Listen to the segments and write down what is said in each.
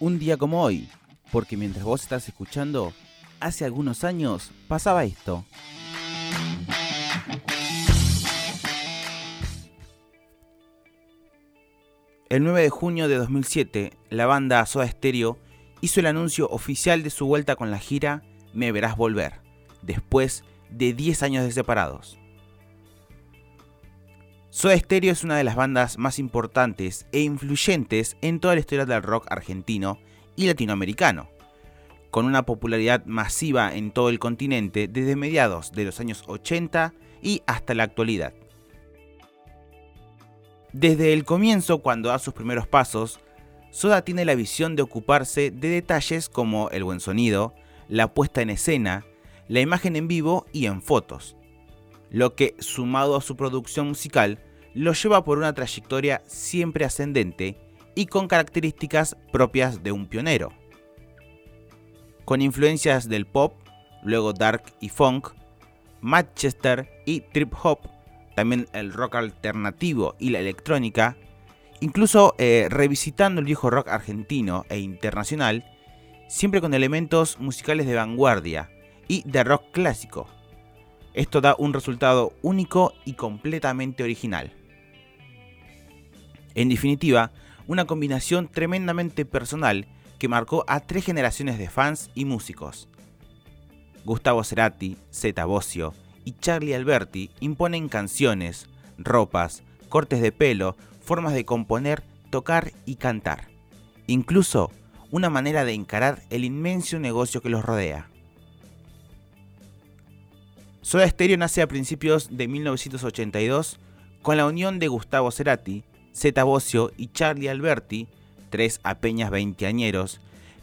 un día como hoy, porque mientras vos estás escuchando, hace algunos años pasaba esto. El 9 de junio de 2007, la banda Soda Stereo hizo el anuncio oficial de su vuelta con la gira Me Verás Volver, después de 10 años de separados. Soda Stereo es una de las bandas más importantes e influyentes en toda la historia del rock argentino y latinoamericano, con una popularidad masiva en todo el continente desde mediados de los años 80 y hasta la actualidad. Desde el comienzo, cuando da sus primeros pasos, Soda tiene la visión de ocuparse de detalles como el buen sonido, la puesta en escena, la imagen en vivo y en fotos, lo que, sumado a su producción musical, lo lleva por una trayectoria siempre ascendente y con características propias de un pionero. Con influencias del pop, luego dark y funk, Manchester y trip hop, también el rock alternativo y la electrónica, incluso eh, revisitando el viejo rock argentino e internacional, siempre con elementos musicales de vanguardia y de rock clásico. Esto da un resultado único y completamente original. En definitiva, una combinación tremendamente personal que marcó a tres generaciones de fans y músicos. Gustavo Cerati, Zeta Bosio y Charlie Alberti imponen canciones, ropas, cortes de pelo, formas de componer, tocar y cantar. Incluso una manera de encarar el inmenso negocio que los rodea. Soda Stereo nace a principios de 1982 con la unión de Gustavo Cerati, Zeta Bosio y Charlie Alberti, tres apeñas veinteañeros,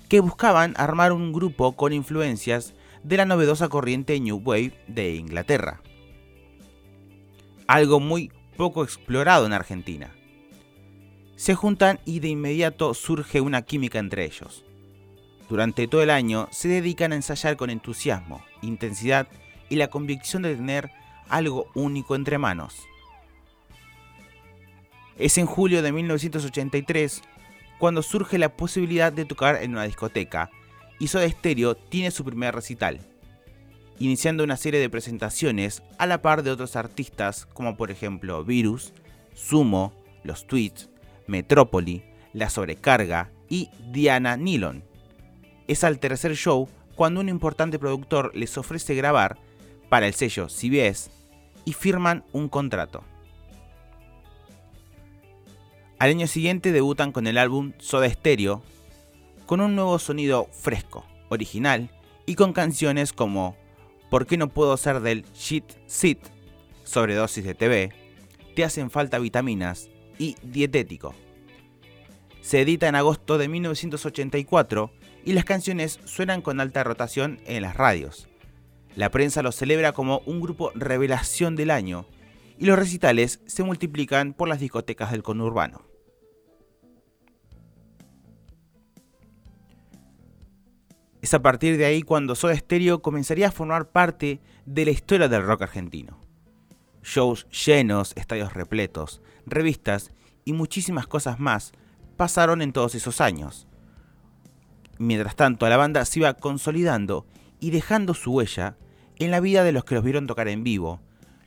que buscaban armar un grupo con influencias de la novedosa corriente New Wave de Inglaterra. Algo muy poco explorado en Argentina. Se juntan y de inmediato surge una química entre ellos. Durante todo el año se dedican a ensayar con entusiasmo, intensidad y la convicción de tener algo único entre manos. Es en julio de 1983 cuando surge la posibilidad de tocar en una discoteca y Soda Stereo tiene su primer recital, iniciando una serie de presentaciones a la par de otros artistas como por ejemplo Virus, Sumo, Los Tweets, Metrópoli, La Sobrecarga y Diana Nilon. Es al tercer show cuando un importante productor les ofrece grabar para el sello CBS y firman un contrato. Al año siguiente debutan con el álbum Soda Stereo, con un nuevo sonido fresco, original y con canciones como ¿Por qué no puedo ser del shit sit? Sobredosis de TV, Te hacen falta vitaminas y Dietético. Se edita en agosto de 1984 y las canciones suenan con alta rotación en las radios. La prensa los celebra como un grupo revelación del año y los recitales se multiplican por las discotecas del conurbano. Es a partir de ahí cuando Soda Stereo comenzaría a formar parte de la historia del rock argentino. Shows llenos, estadios repletos, revistas y muchísimas cosas más pasaron en todos esos años. Mientras tanto, la banda se iba consolidando y dejando su huella en la vida de los que los vieron tocar en vivo,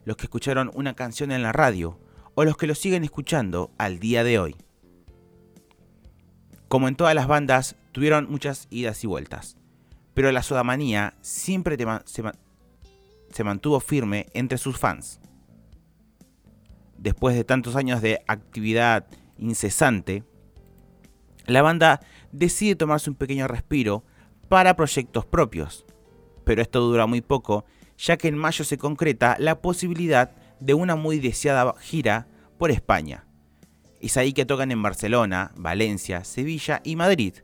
los que escucharon una canción en la radio o los que lo siguen escuchando al día de hoy. Como en todas las bandas, tuvieron muchas idas y vueltas pero la sodamanía siempre se, mantuvo firme entre sus fans. Después de tantos años de actividad incesante, la banda decide tomarse un pequeño respiro para proyectos propios. Pero esto dura muy poco, ya que en mayo se concreta la posibilidad de una muy deseada gira por España. Es ahí que tocan en Barcelona, Valencia, Sevilla y Madrid.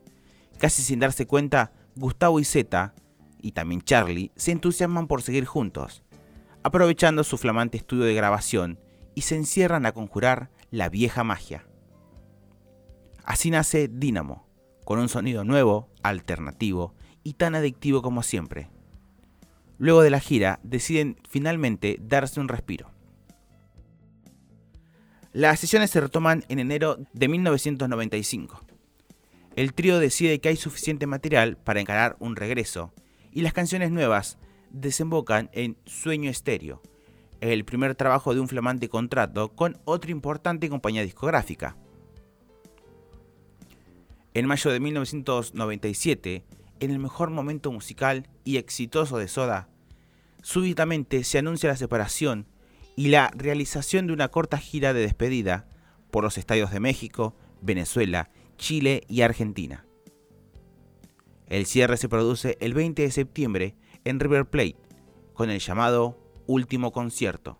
Casi sin darse cuenta, Gustavo y Zeta, y también Charlie, se entusiasman por seguir juntos, aprovechando su flamante estudio de grabación y se encierran a conjurar la vieja magia. Así nace Dynamo, con un sonido nuevo, alternativo y tan adictivo como siempre. Luego de la gira, deciden finalmente darse un respiro. Las sesiones se retoman en enero de 1995. el trío decide que hay suficiente material para encarar un regreso y las canciones nuevas desembocan en Sueño Estéreo, el primer trabajo de un flamante contrato con otra importante compañía discográfica. En mayo de 1997, en el mejor momento musical y exitoso de Soda, súbitamente se anuncia la separación y la realización de una corta gira de despedida por los estadios de México, Venezuela Chile y Argentina. El cierre se produce el 20 de septiembre en River Plate con el llamado Último Concierto,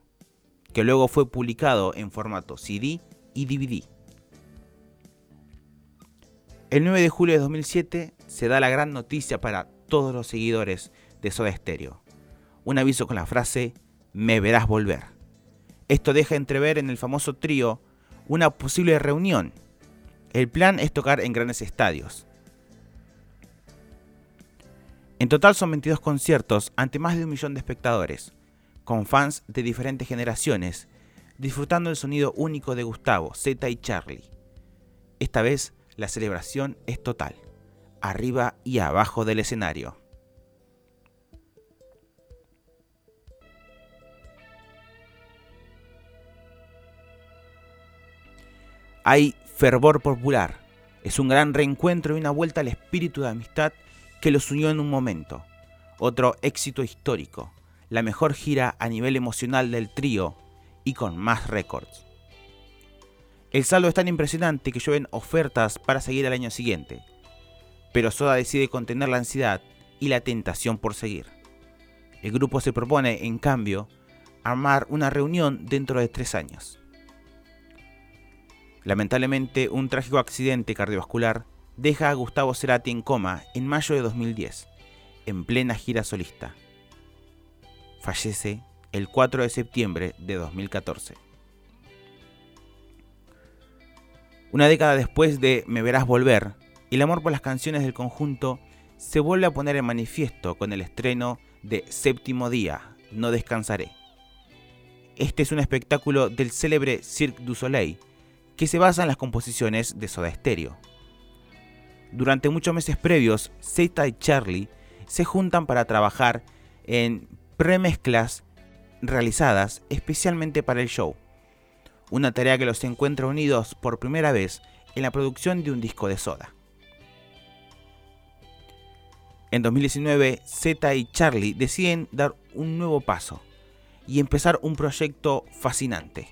que luego fue publicado en formato CD y DVD. El 9 de julio de 2007 se da la gran noticia para todos los seguidores de Soda Stereo. Un aviso con la frase Me verás volver. Esto deja entrever en el famoso trío una posible reunión el plan es tocar en grandes estadios. En total son 22 conciertos ante más de un millón de espectadores, con fans de diferentes generaciones, disfrutando el sonido único de Gustavo, Z y Charlie. Esta vez la celebración es total, arriba y abajo del escenario. Hay fervor popular. Es un gran reencuentro y una vuelta al espíritu de amistad que los unió en un momento. Otro éxito histórico, la mejor gira a nivel emocional del trío y con más récords. El saldo es tan impresionante que llueven ofertas para seguir al año siguiente, pero Soda decide contener la ansiedad y la tentación por seguir. El grupo se propone, en cambio, armar una reunión dentro de tres años. Lamentablemente, un trágico accidente cardiovascular deja a Gustavo Cerati en coma en mayo de 2010, en plena gira solista. Fallece el 4 de septiembre de 2014. Una década después de Me Verás Volver, el amor por las canciones del conjunto se vuelve a poner en manifiesto con el estreno de Séptimo Día, No Descansaré. Este es un espectáculo del célebre Cirque du Soleil, que se basa en las composiciones de Soda Stereo. Durante muchos meses previos, Zeta y Charlie se juntan para trabajar en premezclas realizadas especialmente para el show, una tarea que los encuentra unidos por primera vez en la producción de un disco de Soda. En 2019, Zeta y Charlie deciden dar un nuevo paso y empezar un proyecto fascinante,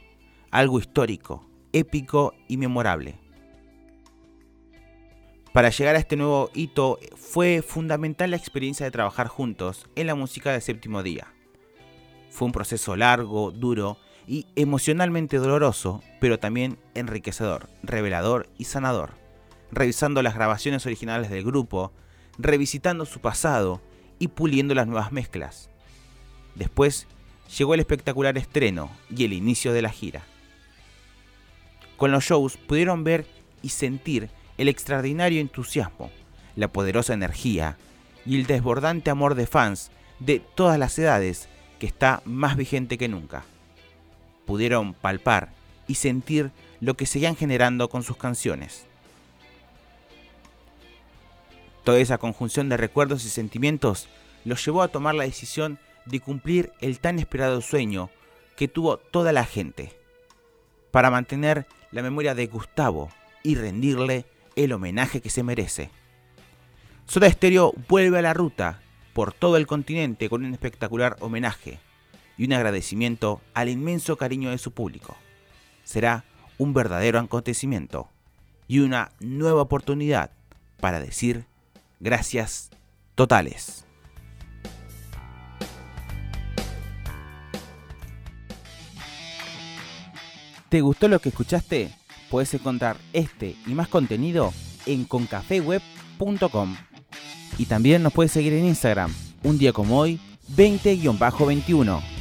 algo histórico, épico y memorable. Para llegar a este nuevo hito fue fundamental la experiencia de trabajar juntos en la música del séptimo día. Fue un proceso largo, duro y emocionalmente doloroso, pero también enriquecedor, revelador y sanador. Revisando las grabaciones originales del grupo, revisitando su pasado y puliendo las nuevas mezclas. Después llegó el espectacular estreno y el inicio de la gira. Con los shows pudieron ver y sentir el extraordinario entusiasmo, la poderosa energía y el desbordante amor de fans de todas las edades que está más vigente que nunca. Pudieron palpar y sentir lo que seguían generando con sus canciones. Toda esa conjunción de recuerdos y sentimientos los llevó a tomar la decisión de cumplir el tan esperado sueño que tuvo toda la gente, para mantener la memoria de Gustavo y rendirle el homenaje que se merece. Soda Stereo vuelve a la ruta por todo el continente con un espectacular homenaje y un agradecimiento al inmenso cariño de su público. Será un verdadero acontecimiento y una nueva oportunidad para decir gracias totales. ¿Te gustó lo que escuchaste? Puedes encontrar este y más contenido en concafeweb.com. Y también nos puedes seguir en Instagram, un día como hoy, 20-21.